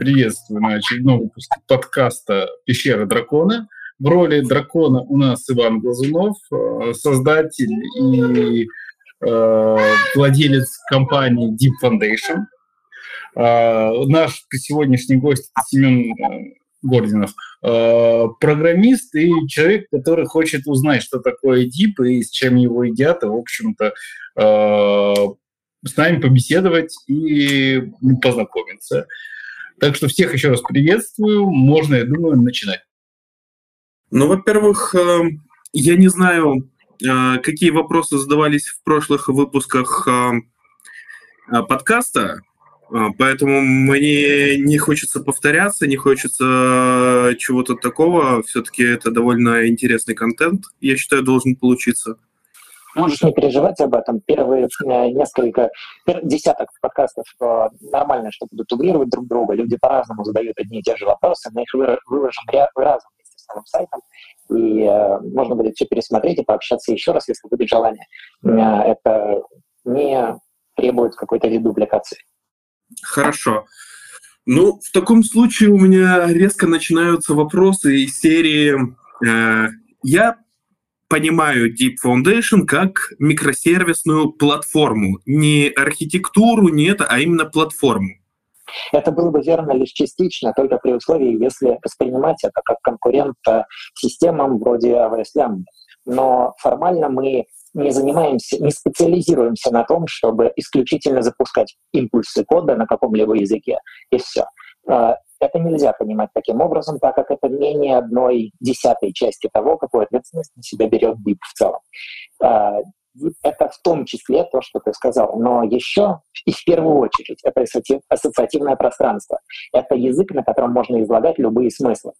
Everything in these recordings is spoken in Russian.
приветствую на очередном выпуске подкаста «Пещера дракона». В роли дракона у нас Иван Глазунов, э, создатель и э, владелец компании Deep Foundation. Э, наш сегодняшний гость Семен э, Гординов, э, программист и человек, который хочет узнать, что такое Deep и с чем его едят, и, в общем-то, э, с нами побеседовать и познакомиться. Так что всех еще раз приветствую. Можно, я думаю, начинать. Ну, во-первых, э, я не знаю, какие вопросы задавались в прошлых выпусках подкаста, а, поэтому мне не хочется повторяться, не хочется чего-то такого. Все-таки это довольно интересный контент, я считаю, должен получиться. Можешь не переживать об этом. Первые э, несколько, десяток подкастов э, нормально, что будут дублировать друг друга. Люди по-разному задают одни и те же вопросы. Мы их выложим разом вместе с новым сайтом. И э, можно будет все пересмотреть и пообщаться еще раз, если будет желание. Это не требует какой-то редубликации. Хорошо. Ну, в таком случае у меня резко начинаются вопросы из серии э, «Я понимаю Deep Foundation как микросервисную платформу. Не архитектуру, не это, а именно платформу. Это было бы верно лишь частично, только при условии, если воспринимать это как конкурент системам вроде AWS Lambda. Но формально мы не занимаемся, не специализируемся на том, чтобы исключительно запускать импульсы кода на каком-либо языке, и все. Это нельзя понимать таким образом, так как это менее одной десятой части того, какую ответственность на себя берет BIP в целом. А, это в том числе то, что ты сказал, но еще и в первую очередь это ассоциативное пространство. Это язык, на котором можно излагать любые смыслы.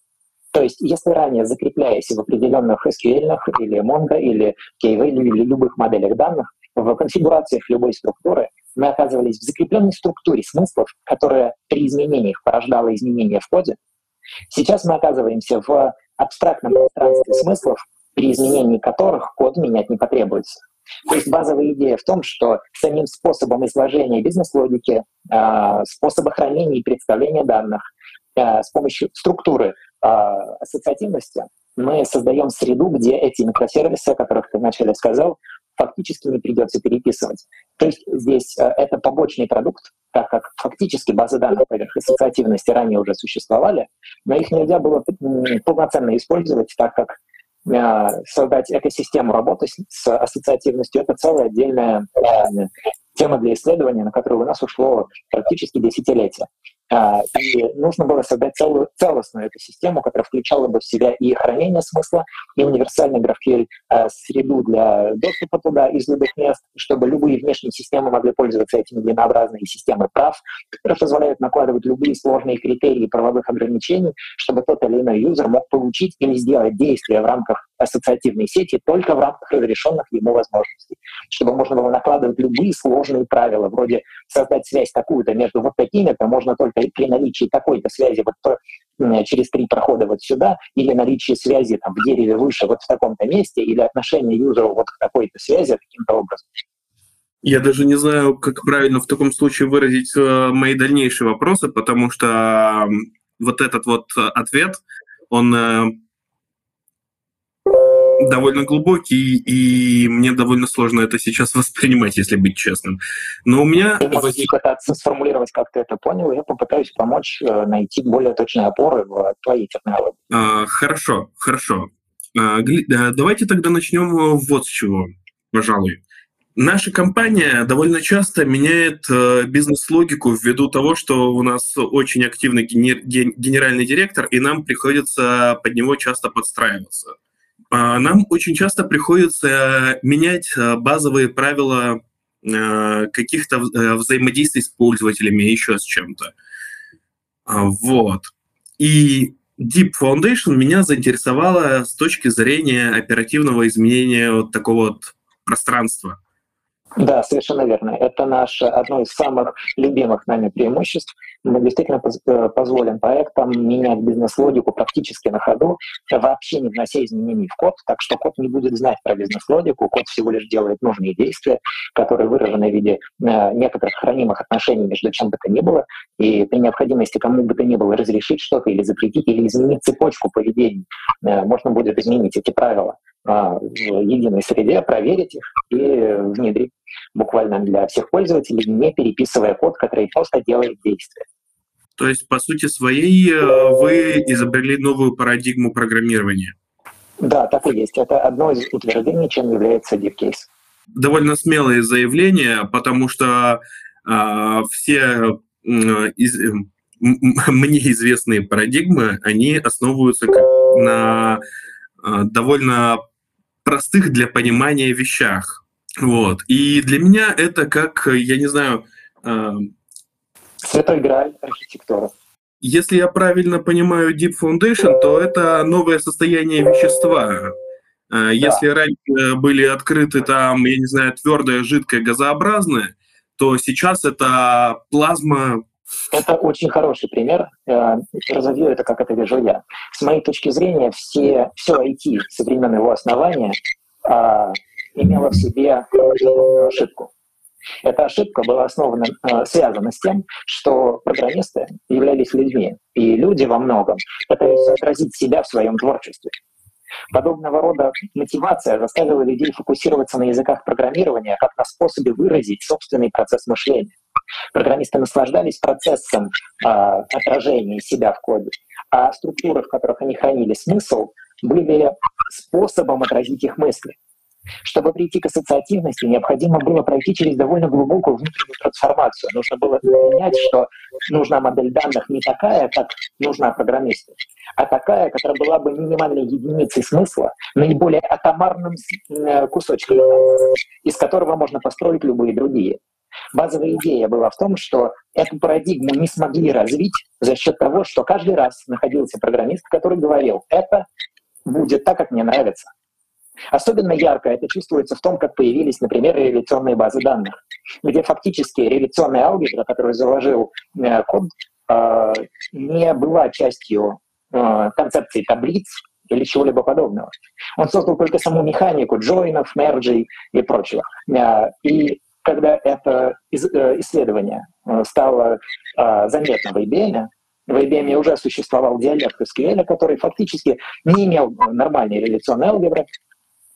То есть, если ранее закрепляясь в определенных SQL или Mongo или KV или любых моделях данных, в конфигурациях любой структуры мы оказывались в закрепленной структуре смыслов, которая при изменениях порождала изменения в коде. Сейчас мы оказываемся в абстрактном пространстве смыслов, при изменении которых код менять не потребуется. То есть базовая идея в том, что самим способом изложения бизнес-логики, а, способа хранения и представления данных, а, с помощью структуры а, ассоциативности мы создаем среду, где эти микросервисы, о которых ты вначале сказал, фактически не придется переписывать. То есть здесь а, это побочный продукт, так как фактически базы данных поверх ассоциативности ранее уже существовали, но их нельзя было полноценно использовать, так как а, создать экосистему работы с ассоциативностью — это целая отдельная тема для исследования, на которую у нас ушло практически десятилетия. А, и нужно было создать целую, целостную эту систему, которая включала бы в себя и хранение смысла, и универсальный GraphQL а, среду для доступа туда из любых мест, чтобы любые внешние системы могли пользоваться этими длиннообразными системой прав, которые позволяют накладывать любые сложные критерии правовых ограничений, чтобы тот или иной юзер мог получить или сделать действия в рамках ассоциативной сети только в рамках разрешенных ему возможностей, чтобы можно было накладывать любые сложные правила, вроде создать связь такую-то между вот такими-то можно только при наличии такой-то связи вот через три прохода вот сюда, или наличие связи там, в дереве выше вот в таком-то месте, или отношение юзера вот к такой-то связи каким-то образом. Я даже не знаю, как правильно в таком случае выразить э, мои дальнейшие вопросы, потому что вот этот вот ответ, он э, довольно глубокий, и мне довольно сложно это сейчас воспринимать, если быть честным. Но у меня... Я возник... пытаться сформулировать, как ты это понял, я попытаюсь помочь э, найти более точные опоры в твоей технологии. А, хорошо, хорошо. А, давайте тогда начнем вот с чего, пожалуй. Наша компания довольно часто меняет э, бизнес-логику ввиду того, что у нас очень активный генеральный директор, и нам приходится под него часто подстраиваться. А, нам очень часто приходится менять а, базовые правила а, каких-то э, взаимодействий с пользователями, еще с чем-то. Вот. И Deep Foundation меня заинтересовала с точки зрения оперативного изменения вот такого вот пространства. Да, совершенно верно. Это наше одно из самых любимых нами преимуществ. Мы действительно э, позволим проектам менять бизнес-логику практически на ходу, вообще не внося изменений в код, так что код не будет знать про бизнес-логику, код всего лишь делает нужные действия, которые выражены в виде э, некоторых хранимых отношений между чем бы то ни было, и при необходимости кому бы то ни было разрешить что-то или запретить, или изменить цепочку поведений, э, можно будет изменить эти правила в единой среде, проверить их и внедрить буквально для всех пользователей, не переписывая код, который просто делает действие. То есть, по сути своей, э, вы изобрели новую парадигму программирования? Да, так и есть. Это одно из утверждений, чем является DeepCase. Довольно смелые заявления, потому что э, все э, из, э, мне известные парадигмы, они основываются на э, довольно простых для понимания вещах. Вот. И для меня это как, я не знаю... Э, Святой Грааль архитектура. Если я правильно понимаю Deep Foundation, то это новое состояние вещества. Э, да. Если раньше были открыты там, я не знаю, твердое, жидкое, газообразное, то сейчас это плазма. Это очень хороший пример. Э, разовью это, как это вижу я. С моей точки зрения, все, все IT со времен его основания а, имела в себе ошибку. Эта ошибка была основана, э, связана с тем, что программисты являлись людьми, и люди во многом пытались отразить себя в своем творчестве. Подобного рода мотивация заставила людей фокусироваться на языках программирования как на способе выразить собственный процесс мышления. Программисты наслаждались процессом э, отражения себя в коде, а структуры, в которых они хранили смысл, были способом отразить их мысли. Чтобы прийти к ассоциативности, необходимо было пройти через довольно глубокую внутреннюю трансформацию. Нужно было понять, что нужна модель данных не такая, как нужна программисту, а такая, которая была бы минимальной единицей смысла, наиболее атомарным э, кусочком, из которого можно построить любые другие. Базовая идея была в том, что эту парадигму не смогли развить за счет того, что каждый раз находился программист, который говорил, это будет так, как мне нравится. Особенно ярко это чувствуется в том, как появились, например, реляционные базы данных, где фактически реляционная алгебра, которую заложил э, код, э, не была частью э, концепции таблиц или чего-либо подобного. Он создал только саму механику джойнов, мерджей и прочего. И когда это исследование стало заметно в IBM, в IBM уже существовал диалект SQL, который фактически не имел нормальной реляционной алгебры,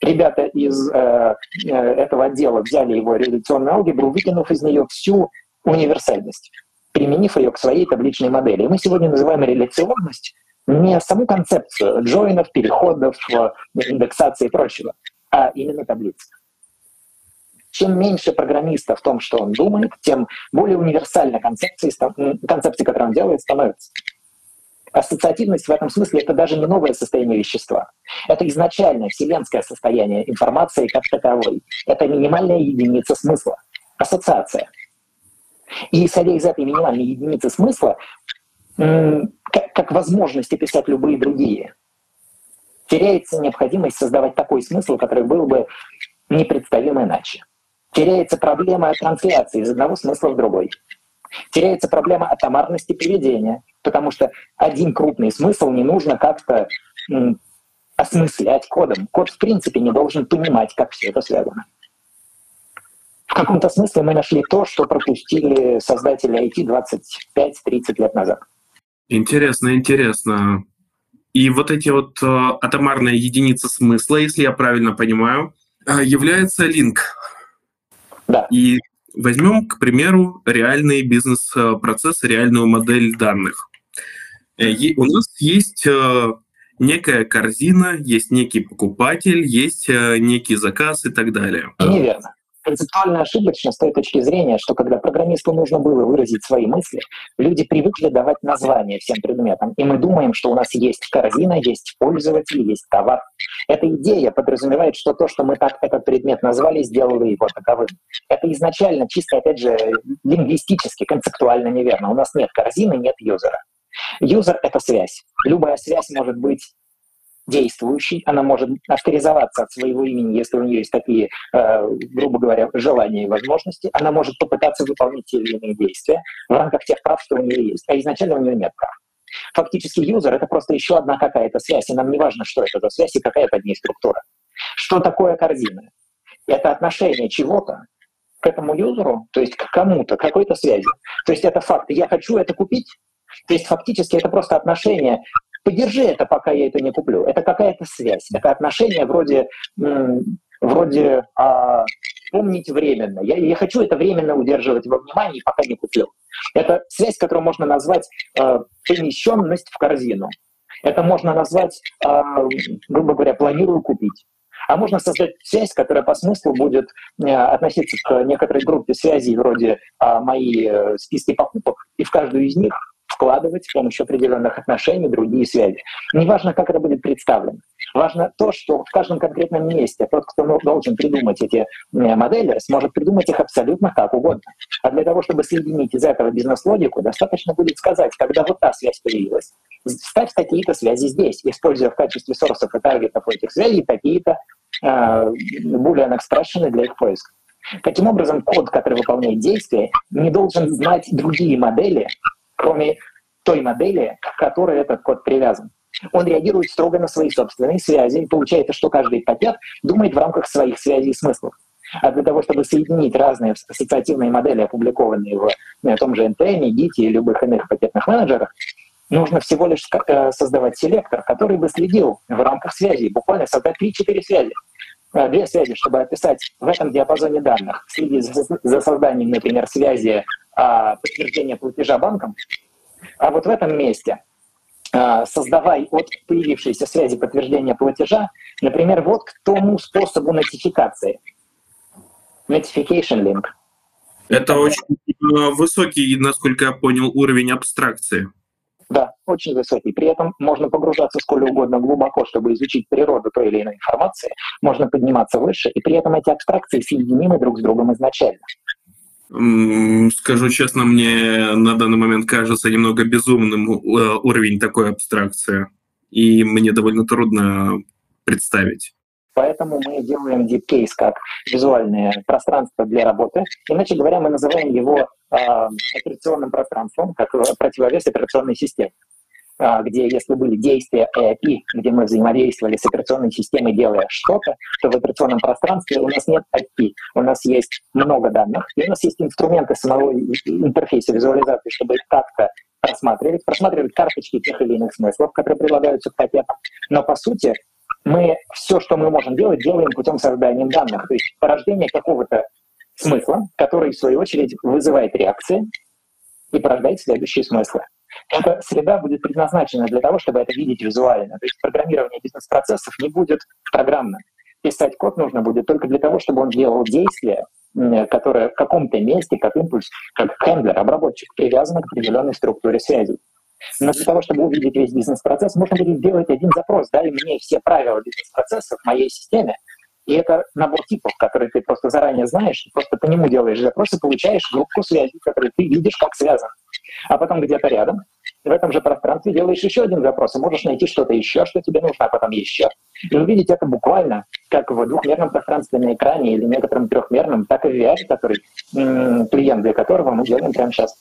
ребята из э, э, этого отдела взяли его реляционную алгебру, выкинув из нее всю универсальность, применив ее к своей табличной модели. И мы сегодня называем реляционность не саму концепцию джойнов, переходов, э, индексации и прочего, а именно таблицы. Чем меньше программиста в том, что он думает, тем более универсальна концепция, концепция, которую он делает, становится. Ассоциативность в этом смысле это даже не новое состояние вещества. Это изначальное вселенское состояние информации как таковой. Это минимальная единица смысла. Ассоциация. И исходя из этой минимальной единицы смысла, как, возможности писать любые другие, теряется необходимость создавать такой смысл, который был бы непредставим иначе. Теряется проблема трансляции из одного смысла в другой. Теряется проблема атомарности поведения, потому что один крупный смысл не нужно как-то осмыслять кодом. Код в принципе не должен понимать, как все это связано. В каком-то смысле мы нашли то, что пропустили создатели IT 25-30 лет назад. Интересно, интересно. И вот эти вот э, атомарные единицы смысла, если я правильно понимаю, э, является линк. Да. И возьмем, к примеру, реальный бизнес-процесс, реальную модель данных. Э, у нас есть э, некая корзина, есть некий покупатель, есть э, некий заказ и так далее. Неверно. Концептуально ошибочно с той точки зрения, что когда программисту нужно было выразить свои мысли, люди привыкли давать названия всем предметам, и мы думаем, что у нас есть корзина, есть пользователь, есть товар. Эта идея подразумевает, что то, что мы так этот предмет назвали, сделало его таковым. Это изначально чисто, опять же, лингвистически, концептуально неверно. У нас нет корзины, нет юзера. Юзер — это связь. Любая связь может быть действующей, она может авторизоваться от своего имени, если у нее есть такие, э, грубо говоря, желания и возможности, она может попытаться выполнить те или иные действия в рамках тех прав, что у нее есть, а изначально у нее нет прав. Фактически юзер — это просто еще одна какая-то связь, и нам не важно, что это за связь и какая под ней структура. Что такое корзина? Это отношение чего-то к этому юзеру, то есть к кому-то, к какой-то связи. То есть это факт. Я хочу это купить, то есть фактически это просто отношение подержи это, пока я это не куплю. Это какая-то связь, это отношение вроде, вроде а, помнить временно. Я, я хочу это временно удерживать во внимании, пока не куплю. Это связь, которую можно назвать э, помещенность в корзину. Это можно назвать, э, грубо говоря, планирую купить. А можно создать связь, которая по смыслу будет э, относиться к некоторой группе связей, вроде э, мои списки покупок, и в каждую из них вкладывать с помощью определенных отношений другие связи. Неважно, как это будет представлено. Важно то, что в каждом конкретном месте тот, кто должен придумать эти э, модели, сможет придумать их абсолютно как угодно. А для того, чтобы соединить из этого бизнес-логику, достаточно будет сказать, когда вот та связь появилась, ставь такие-то связи здесь, используя в качестве сорсов и таргетов этих связей такие-то э, boolean expression для их поиска. Таким образом, код, который выполняет действие, не должен знать другие модели, кроме той модели, к которой этот код привязан. Он реагирует строго на свои собственные связи получается, что каждый пакет думает в рамках своих связей и смыслов. А для того, чтобы соединить разные ассоциативные модели, опубликованные в на том же NPM, Git и любых иных пакетных менеджерах, нужно всего лишь э, создавать селектор, который бы следил в рамках связи, буквально создать 3-4 связи. Э, две связи, чтобы описать в этом диапазоне данных, следить за созданием, например, связи а, подтверждения платежа банком, а вот в этом месте а, создавай от появившейся связи подтверждения платежа, например, вот к тому способу нотификации. Notification link. Это очень э, высокий, насколько я понял, уровень абстракции. Да, очень высокий. При этом можно погружаться сколь угодно глубоко, чтобы изучить природу той или иной информации. Можно подниматься выше, и при этом эти абстракции соединимы друг с другом изначально. Скажу честно, мне на данный момент кажется немного безумным э, уровень такой абстракции, и мне довольно трудно представить. Поэтому мы делаем Deep Case как визуальное пространство для работы. Иначе говоря, мы называем его э, операционным пространством, как противовес операционной системе. А, где если были действия API, где мы взаимодействовали с операционной системой, делая что-то, то в операционном пространстве у нас нет API, у нас есть много данных, и у нас есть инструменты самого интерфейса визуализации, чтобы их как-то просматривать, просматривать карточки тех или иных смыслов, которые прилагаются к пакетам. Но по сути мы все, что мы можем делать, делаем путем создания данных, то есть порождение какого-то смысла, который, в свою очередь, вызывает реакции и порождает следующие смыслы эта среда будет предназначена для того, чтобы это видеть визуально. То есть программирование бизнес-процессов не будет программным. Писать код нужно будет только для того, чтобы он делал действия, которые в каком-то месте, как импульс, как хендлер, обработчик, привязан к определенной структуре связи. Но для того, чтобы увидеть весь бизнес-процесс, можно будет сделать один запрос. Дай мне все правила бизнес-процесса в моей системе, и это набор типов, которые ты просто заранее знаешь, просто по нему делаешь запрос и получаешь группу связей, которые ты видишь, как связаны. А потом где-то рядом, в этом же пространстве делаешь еще один запрос, и можешь найти что-то еще, что тебе нужно, а потом еще. И увидеть это буквально, как в двухмерном пространстве на экране или некотором трехмерном, так и в VR, который, клиент для которого мы делаем прямо сейчас.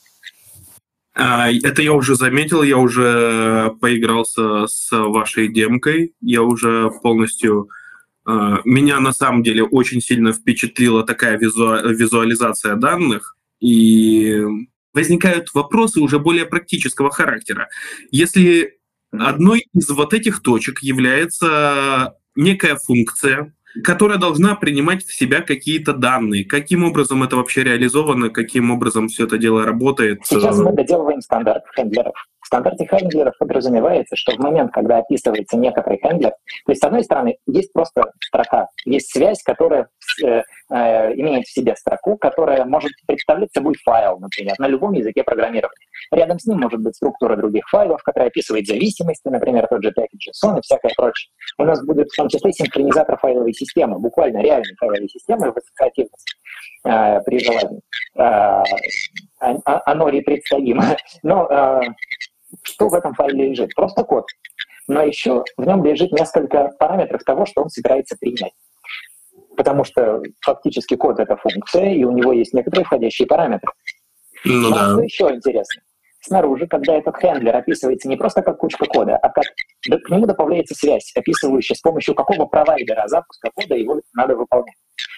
А, это я уже заметил, я уже поигрался с вашей демкой, я уже полностью меня на самом деле очень сильно впечатлила такая визуализация данных, и возникают вопросы уже более практического характера. Если одной из вот этих точек является некая функция, которая должна принимать в себя какие-то данные. Каким образом это вообще реализовано, каким образом все это дело работает? Сейчас мы доделываем стандарт handler ов. Стандарте handler ов подразумевается, что в момент, когда описывается некоторый handler, то есть, с одной стороны, есть просто строка, есть связь, которая э, э, имеет в себе строку, которая может представлять собой файл, например, на любом языке программирования. Рядом с ним может быть структура других файлов, которая описывает зависимости, например, тот же package.json и всякое прочее. У нас будет в том числе синхронизатор файловой системы, буквально реальной файловой системы в ассоциативности э, при желании. Э, оно ли представимо. Но э, что в этом файле лежит? Просто код. но еще в нем лежит несколько параметров того, что он собирается принять. Потому что фактически код — это функция, и у него есть некоторые входящие параметры. Ну Но да. что еще интересно? Снаружи, когда этот хендлер описывается не просто как кучка кода, а как к нему добавляется связь, описывающая, с помощью какого провайдера запуска кода его надо выполнять.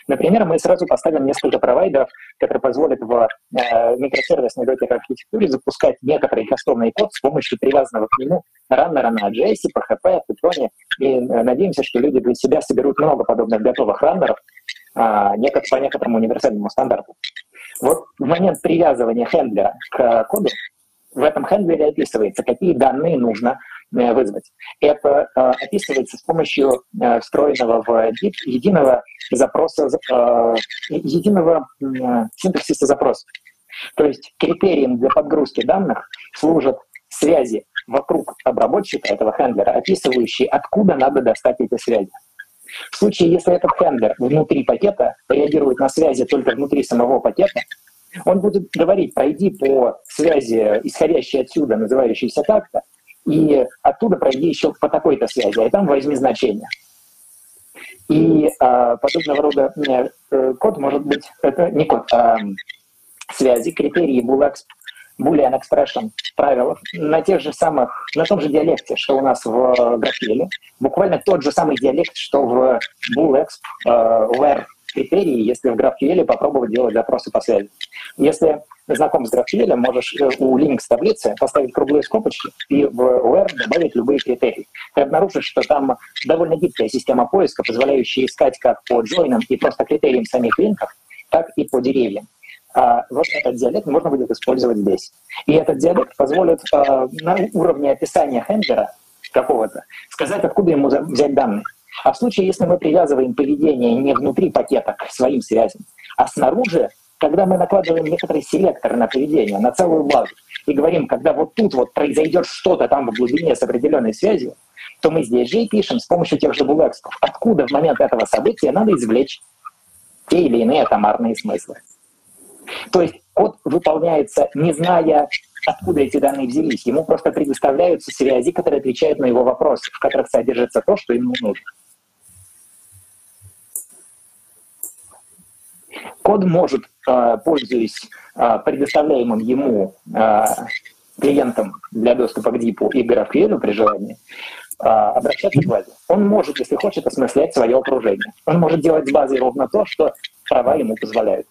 Например, мы сразу поставим несколько провайдеров, которые позволят в э, микросервисной докер архитектуре запускать некоторый кастомный код с помощью привязанного к нему раннера на JS, PHP, Python. И э, надеемся, что люди для себя соберут много подобных готовых раннеров э, по некоторому универсальному стандарту. Вот в момент привязывания хендлера к коду в этом хендлере описывается, какие данные нужно э, вызвать. Это э, описывается с помощью э, встроенного в DIP единого запроса, единого синтаксиса запроса. То есть критерием для подгрузки данных служат связи вокруг обработчика этого хендлера, описывающие, откуда надо достать эти связи. В случае, если этот хендлер внутри пакета реагирует на связи только внутри самого пакета, он будет говорить, пройди по связи, исходящей отсюда, называющейся так-то, и оттуда пройди еще по такой-то связи, а там возьми значение. И а, подобного рода э, код может быть, это не код, а связи, критерии Boolean, Boolean Expression правил на тех же самых, на том же диалекте, что у нас в GraphQL, буквально тот же самый диалект, что в Boolex, э, where критерии, если в GraphQL попробовать делать запросы по связи. Если знаком с GraphQL, можешь э, у Linux таблицы поставить круглые скобочки и в where добавить любые критерии. Ты обнаружишь, что там довольно гибкая система поиска, позволяющая искать как по джойнам и просто критериям самих линков, так и по деревьям. А вот этот диалект можно будет использовать здесь. И этот диалект позволит а, на уровне описания хендлера какого-то сказать, откуда ему взять данные. А в случае, если мы привязываем поведение не внутри пакета к своим связям, а снаружи, когда мы накладываем некоторый селектор на поведение, на целую базу, и говорим, когда вот тут вот произойдет что-то там в глубине с определенной связью, то мы здесь же и пишем с помощью тех же булэксов, откуда в момент этого события надо извлечь те или иные атомарные смыслы. То есть код выполняется, не зная, откуда эти данные взялись. Ему просто предоставляются связи, которые отвечают на его вопросы, в которых содержится то, что ему нужно. Код может, э, пользуясь э, предоставляемым ему э, клиентом для доступа к DIP и GraphQL при желании, обращаться к базе. Он может, если хочет, осмыслять свое окружение. Он может делать с базой ровно то, что права ему позволяют.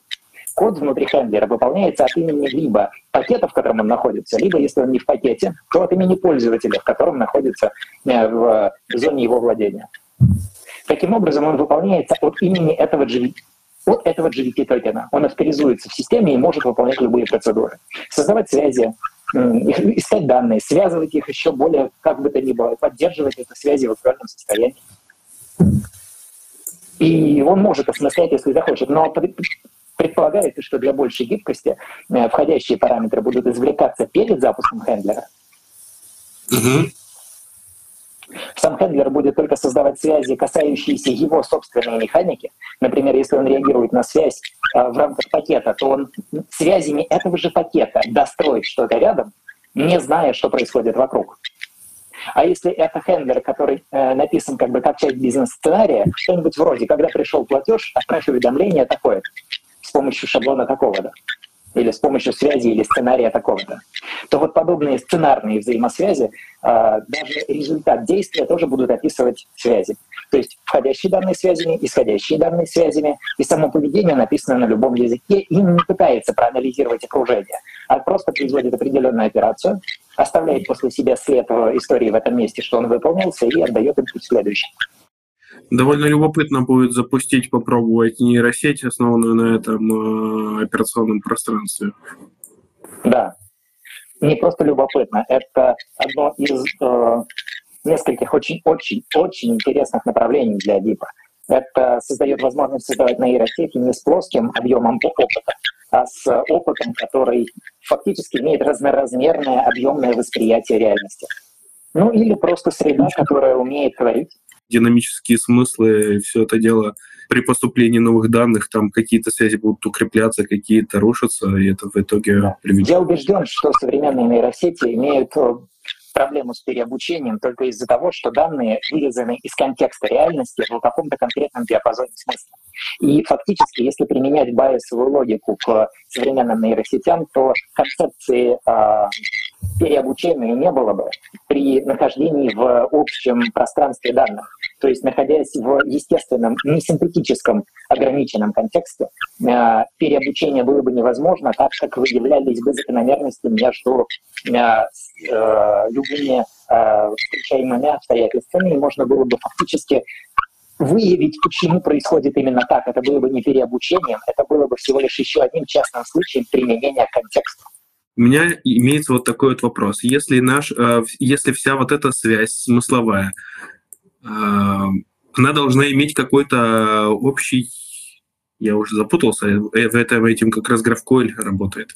Код внутри хендлера выполняется от имени либо пакета, в котором он находится, либо, если он не в пакете, то от имени пользователя, в котором находится в зоне его владения. Таким образом, он выполняется от имени этого GVT, от этого GVT токена. Он авторизуется в системе и может выполнять любые процедуры. Создавать связи, искать данные, связывать их еще более, как бы то ни было, поддерживать эти связи в актуальном состоянии. И он может осмыслять, если захочет, но предполагается, что для большей гибкости входящие параметры будут извлекаться перед запуском хендлера. Угу. Сам хендлер будет только создавать связи, касающиеся его собственной механики. Например, если он реагирует на связь э, в рамках пакета, то он связями этого же пакета достроит что-то рядом, не зная, что происходит вокруг. А если это хендлер, который э, написан как бы как часть бизнес-сценария, что-нибудь вроде, когда пришел платеж, отправь уведомление такое с помощью шаблона такого-то или с помощью связи или сценария такого-то, то вот подобные сценарные взаимосвязи, даже результат действия тоже будут описывать связи. То есть входящие данные связями, исходящие данные связями, и само поведение написано на любом языке и не пытается проанализировать окружение, а просто производит определенную операцию, оставляет после себя след истории в этом месте, что он выполнился, и отдает импульс следующий. Довольно любопытно будет запустить, попробовать нейросеть, основанную на этом э, операционном пространстве. Да. Не просто любопытно, это одно из э, нескольких очень-очень-очень интересных направлений для ДИПа. Это создает возможность создавать нейросети не с плоским объемом опыта, а с опытом, который фактически имеет разноразмерное объемное восприятие реальности. Ну или просто среда, которая умеет творить динамические смыслы, все это дело при поступлении новых данных, там какие-то связи будут укрепляться, какие-то рушатся, и это в итоге да. приведет. Я убежден, что современные нейросети имеют проблему с переобучением только из-за того, что данные вырезаны из контекста реальности в каком-то конкретном диапазоне смысла. И фактически, если применять байесовую логику к современным нейросетям, то концепции э, переобучения не было бы при нахождении в общем пространстве данных. То есть, находясь в естественном, не синтетическом, ограниченном контексте, э, переобучение было бы невозможно, так как выявлялись бы закономерности между э, э, любыми встречаемыми обстоятельствами, и можно было бы фактически выявить, почему происходит именно так. Это было бы не переобучением, это было бы всего лишь еще одним частным случаем применения контекста. У меня имеется вот такой вот вопрос. Если, наш, если вся вот эта связь смысловая она должна иметь какой-то общий... Я уже запутался, э, в этом этим как раз GraphQL работает.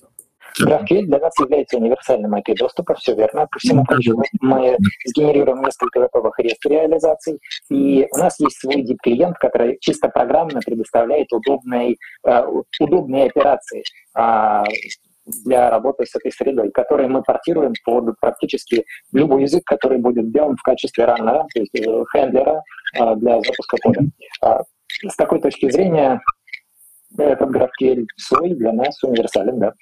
GraphQL для нас является универсальным IP-доступа, все верно. Ко всему прочему, мы сгенерируем несколько готовых REST реализаций, и у нас есть свой DIP-клиент, который чисто программно предоставляет удобные, э, удобные операции. А, для работы с этой средой, которые мы портируем под практически любой язык, который будет сделан в качестве раннера, то есть э, хендлера э, для запуска кода. А, с такой точки зрения этот GraphQL свой для нас универсален, да.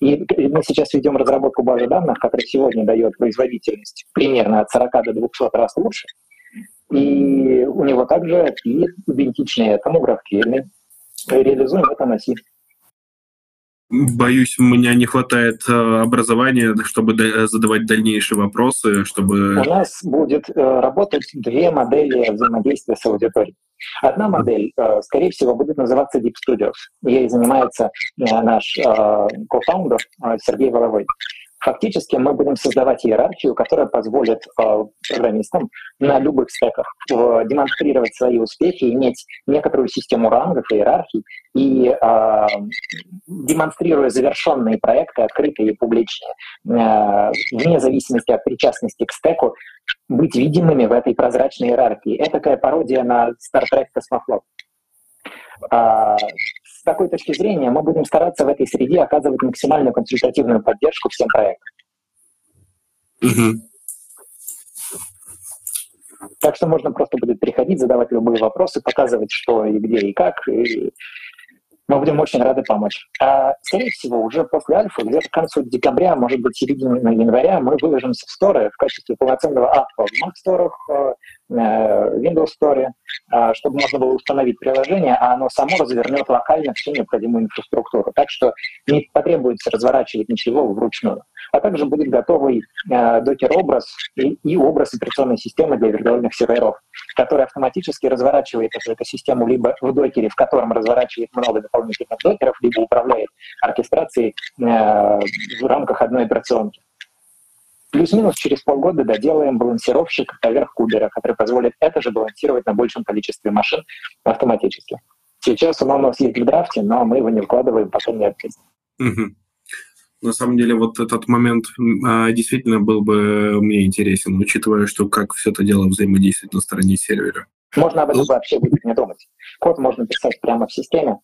И мы сейчас ведем разработку базы данных, которая сегодня дает производительность примерно от 40 до 200 раз лучше. И у него также и идентичный этому GraphQL. Реализуем это на C. Боюсь, у меня не хватает э, образования, чтобы задавать дальнейшие вопросы, чтобы... У нас будет э, работать две модели взаимодействия с аудиторией. Одна модель, э, скорее всего, будет называться Deep Studios. Ей занимается наш кофаундер Сергей Воловой. Фактически мы будем создавать иерархию, которая позволит э, программистам на любых стеках э, демонстрировать свои успехи, иметь некоторую систему рангов и иерархий, и э, демонстрируя завершенные проекты, открытые и публичные, э, вне зависимости от причастности к стеку, быть видимыми в этой прозрачной иерархии. Это такая пародия на Star Trek Космофлот. С такой точки зрения мы будем стараться в этой среде оказывать максимальную консультативную поддержку всем проектам. Угу. Так что можно просто будет приходить, задавать любые вопросы, показывать, что и где и как, и мы будем очень рады помочь. А, скорее всего, уже после альфа, где-то к концу декабря, может быть, середине января, мы выложимся в сторы в качестве полноценного аппа в Mac Windows Store, э, чтобы можно было установить приложение, а оно само развернет локально всю необходимую инфраструктуру. Так что не потребуется разворачивать ничего вручную. А также будет готовый докер-образ и, образ операционной системы для виртуальных серверов, который автоматически разворачивает эту экосистему либо в докере, в котором разворачивает много дополнительных докеров, либо управляет оркестрацией э, в рамках одной операционки. Плюс-минус через полгода доделаем балансировщик поверх кубера, который позволит это же балансировать на большем количестве машин автоматически. Сейчас он у нас есть в драфте, но мы его не вкладываем, пока не открыть. Угу. На самом деле вот этот момент а, действительно был бы мне интересен, учитывая, что как все это дело взаимодействует на стороне сервера. Можно об этом ну, вообще будет не думать. Код можно писать прямо в системе,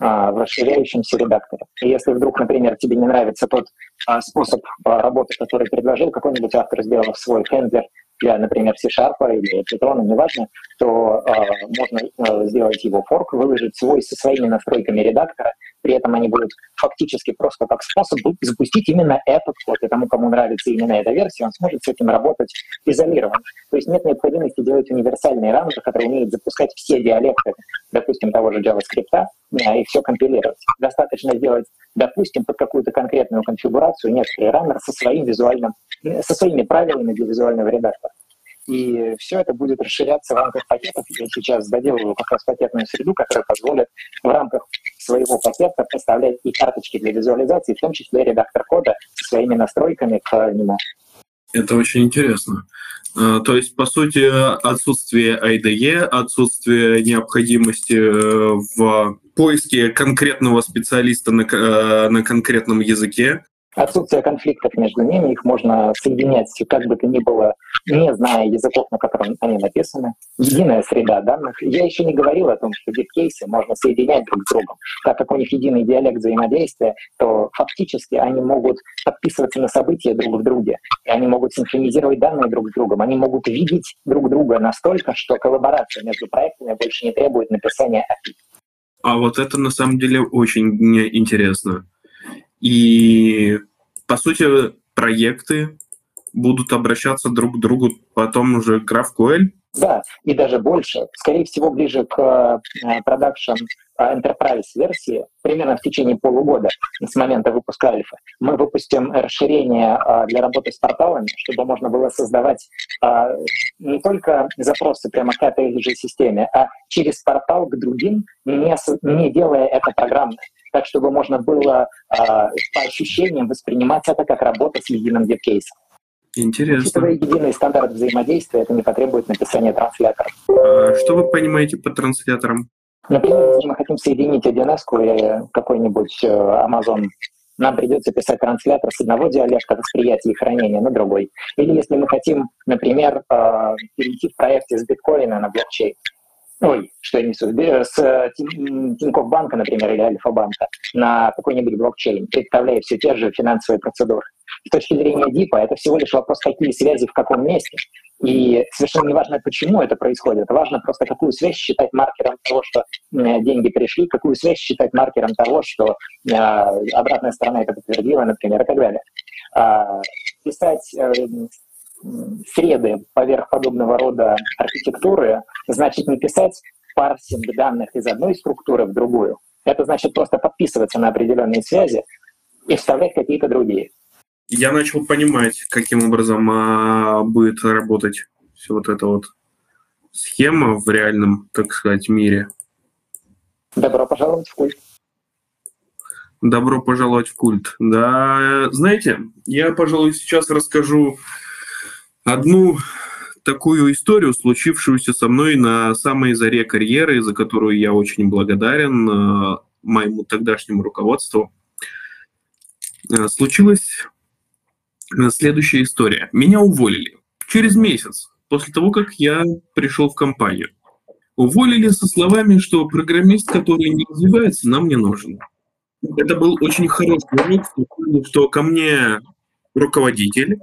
а, в расширяющемся редакторе. И если вдруг, например, тебе не нравится тот а, способ а, работы, который предложил какой-нибудь автор, сделав свой хендлер для, например, C-Sharp или Python, неважно, то э, можно э, сделать его форк, выложить свой со своими настройками редактора, при этом они будут фактически просто как способ запустить именно этот код, и тому, кому нравится именно эта версия, он сможет с этим работать изолированно. То есть нет необходимости делать универсальный раннер, который умеет запускать все диалекты, допустим, того же JavaScript, и все компилировать. Достаточно сделать, допустим, под какую-то конкретную конфигурацию некоторый раннер со своим визуальным, со своими правилами для визуального редактора. И все это будет расширяться в рамках пакетов. Я сейчас доделываю как раз пакетную среду, которая позволит в рамках своего пакета поставлять и карточки для визуализации, в том числе редактор кода со своими настройками к нему. Это очень интересно. А, то есть, по сути, отсутствие IDE, отсутствие необходимости э, в поиске конкретного специалиста на, э, на конкретном языке. отсутствие конфликтов между ними, их можно соединять как бы то ни было, не зная языков, на котором они написаны. Единая среда данных. Я еще не говорил о том, что биткейсы можно соединять друг с другом. Так как у них единый диалект взаимодействия, то фактически они могут подписываться на события друг в друге, и они могут синхронизировать данные друг с другом, они могут видеть друг друга настолько, что коллаборация между проектами больше не требует написания API. А вот это на самом деле очень интересно. И, по сути, проекты будут обращаться друг к другу потом уже GraphQL? Да, и даже больше. Скорее всего, ближе к э, продакшн э, Enterprise версии, примерно в течение полугода с момента выпуска альфа, мы выпустим расширение э, для работы с порталами, чтобы можно было создавать не только запросы прямо к этой же системе, а через портал к другим, не, делая это программно так чтобы можно было по ощущениям воспринимать это как работа с единым веб-кейсом. Интересно. Учитывая единый стандарт взаимодействия, это не потребует написания транслятора. А что вы понимаете под транслятором? Например, если мы хотим соединить 1С и какой-нибудь э, Amazon, нам придется писать транслятор с одного диалекта восприятия и хранения на другой. Или если мы хотим, например, э, перейти в проекте с биткоина на блокчейн, ой, что я несу, с э, Тинькофф банка, например, или Альфа-банка на какой-нибудь блокчейн, представляя все те же финансовые процедуры. С точки зрения ДИПа это всего лишь вопрос, какие связи в каком месте. И совершенно не важно, почему это происходит. Важно просто, какую связь считать маркером того, что деньги пришли, какую связь считать маркером того, что э, обратная сторона это подтвердила, например, и так далее. А, писать э, среды поверх подобного рода архитектуры значит не писать парсинг данных из одной структуры в другую. Это значит просто подписываться на определенные связи и вставлять какие-то другие. Я начал понимать, каким образом а, будет работать все вот эта вот схема в реальном, так сказать, мире. Добро пожаловать в культ. Добро пожаловать в культ. Да, знаете, я, пожалуй, сейчас расскажу одну такую историю, случившуюся со мной на самой заре карьеры, за которую я очень благодарен э, моему тогдашнему руководству. Э, случилась э, следующая история. Меня уволили через месяц после того, как я пришел в компанию. Уволили со словами, что программист, который не развивается, нам не нужен. Это был очень хороший урок, что ко мне руководитель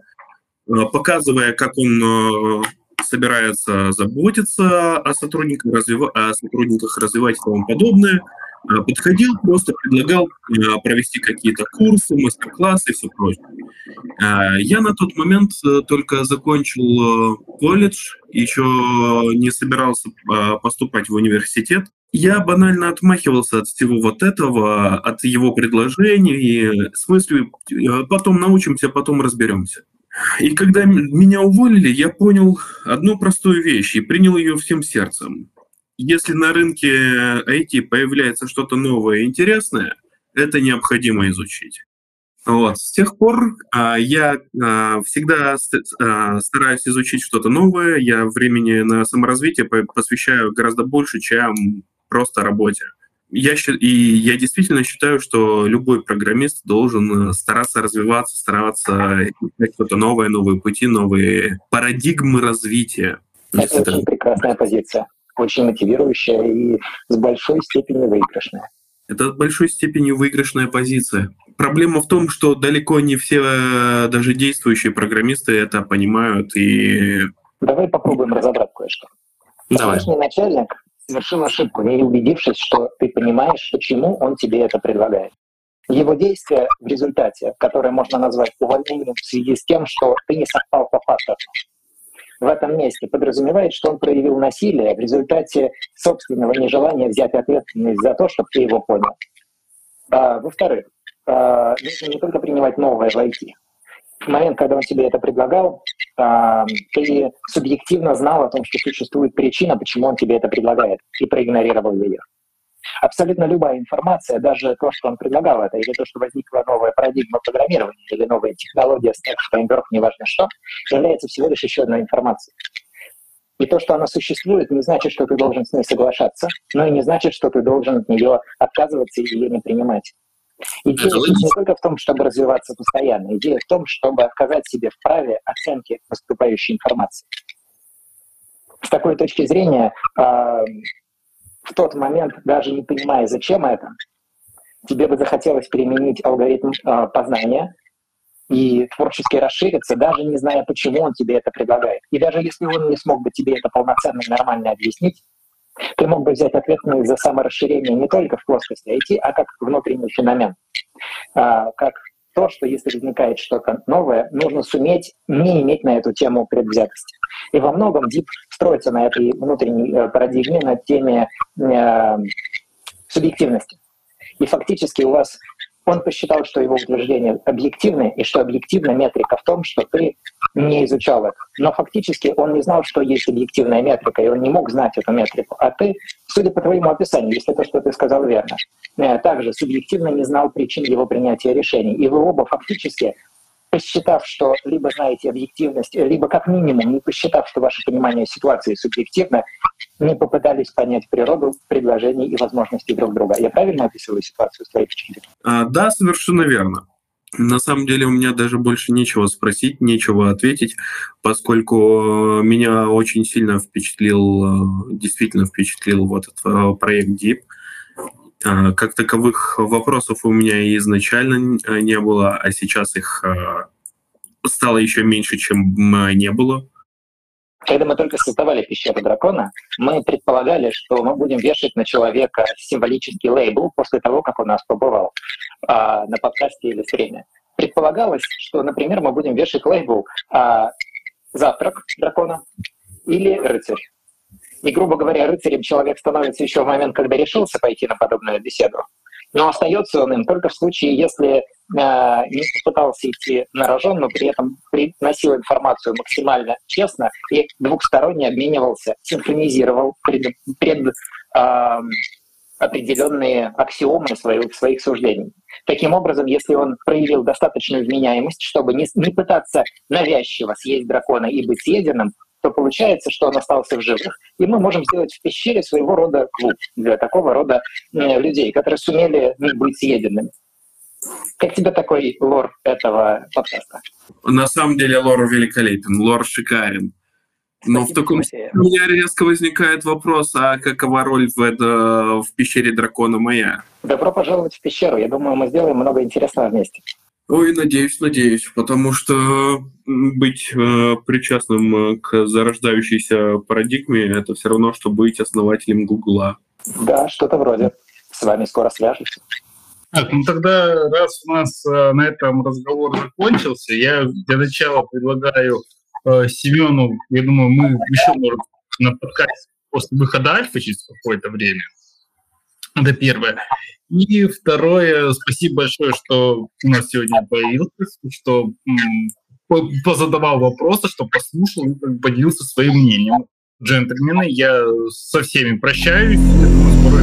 показывая, как он э, собирается заботиться о сотрудниках, развива- о сотрудниках развивать и тому подобное. Э, подходил, просто предлагал провести какие-то курсы, мастер-классы и все прочее. Я на тот момент только закончил колледж, еще не собирался поступать в университет. Я банально отмахивался от всего вот этого, от его предложений, в смысле, потом научимся, потом разберемся. И когда меня уволили, я понял одну простую вещь и принял ее всем сердцем. Если на рынке IT появляется что-то новое и интересное, это необходимо изучить. Вот. С тех пор а, я а, всегда а, стараюсь изучить что-то новое. Я времени на саморазвитие посвящаю гораздо больше, чем просто работе. Я, и я действительно считаю, что любой программист должен э, стараться развиваться, стараться искать что-то новое, новые пути, новые парадигмы развития. Это очень прекрасная позиция, очень мотивирующая и с большой степенью выигрышная. Это в большой степени выигрышная позиция. Проблема в том, что далеко не все э, даже действующие программисты это понимают и... Давай попробуем разобрать кое-что. Давай. Начальник совершил ошибку, не убедившись, что ты понимаешь, почему он тебе это предлагает. Его действия в результате, которое можно назвать увольнением в связи с тем, что ты не совпал по факту, в этом месте подразумевает, что он проявил насилие в результате собственного нежелания взять ответственность за то, чтобы ты его понял. А, во-вторых, а, нужно не только принимать новое в IT. В момент, когда он тебе это предлагал, ты субъективно знал о том, что существует причина, почему он тебе это предлагает, и проигнорировал ее. Абсолютно любая информация, даже то, что он предлагал это, или то, что возникла новая парадигма программирования, или новая технология, стек, фреймворк, неважно что, является всего лишь еще одной информацией. И то, что она существует, не значит, что ты должен с ней соглашаться, но и не значит, что ты должен от нее отказываться или не принимать. Идея не только в том, чтобы развиваться постоянно, идея в том, чтобы отказать себе в праве оценки поступающей информации. С такой точки зрения, а, в тот момент, даже не понимая, зачем это, тебе бы захотелось применить алгоритм а, познания и творчески расшириться, даже не зная, почему он тебе это предлагает. И даже если он не смог бы тебе это полноценно и нормально объяснить, ты мог бы взять ответственность за саморасширение не только в плоскости IT, а как внутренний феномен. А, как то, что если возникает что-то новое, нужно суметь не иметь на эту тему предвзятости. И во многом DIP строится на этой внутренней э, парадигме, на теме э, субъективности. И фактически у вас он посчитал, что его утверждение объективное, и что объективная метрика в том, что ты не изучал это. Но фактически он не знал, что есть объективная метрика, и он не мог знать эту метрику. А ты, судя по твоему описанию, если то, что ты сказал, верно, э, также субъективно не знал причин его принятия решений. И вы оба фактически посчитав, что либо знаете объективность, либо как минимум не посчитав, что ваше понимание ситуации субъективно, не попытались понять природу предложений и возможностей друг друга. Я правильно описываю ситуацию с твоей зрения? А, да, совершенно верно. На самом деле у меня даже больше нечего спросить, нечего ответить, поскольку меня очень сильно впечатлил, действительно впечатлил вот этот э, проект Deep. А, как таковых вопросов у меня изначально не было, а сейчас их э, стало еще меньше, чем не было. Когда мы только создавали пещеру дракона, мы предполагали, что мы будем вешать на человека символический лейбл после того, как он нас побывал а, на подкасте или стриме. Предполагалось, что, например, мы будем вешать лейбл а, «Завтрак дракона» или «Рыцарь». И, грубо говоря, рыцарем человек становится еще в момент, когда решился пойти на подобную беседу. Но остается он им только в случае, если Э, не попытался идти на рожон, но при этом приносил информацию максимально честно и двухсторонне обменивался, синхронизировал пред, пред э, определенные аксиомы своих, своих суждений. Таким образом, если он проявил достаточную вменяемость, чтобы не, не пытаться навязчиво съесть дракона и быть съеденным, то получается, что он остался в живых. И мы можем сделать в пещере своего рода клуб для такого рода э, людей, которые сумели быть съеденными. Как тебе такой лор этого подкаста? На самом деле лор великолепен, лор шикарен. Но Спасибо, в таком случае у меня резко возникает вопрос, а какова роль в, это, в пещере дракона моя? Добро пожаловать в пещеру. Я думаю, мы сделаем много интересного вместе. Ой, надеюсь, надеюсь, потому что быть э, причастным к зарождающейся парадигме – это все равно, что быть основателем Гугла. Да, что-то вроде. С вами скоро свяжемся. Так, ну тогда, раз у нас э, на этом разговор закончился, я для начала предлагаю э, Семену, я думаю, мы еще, может, на подкасте после выхода альфа через какое-то время. Это первое. И второе, спасибо большое, что у нас сегодня появился, что позадавал вопросы, что послушал и поделился своим мнением. Джентльмены, я со всеми прощаюсь. Скоро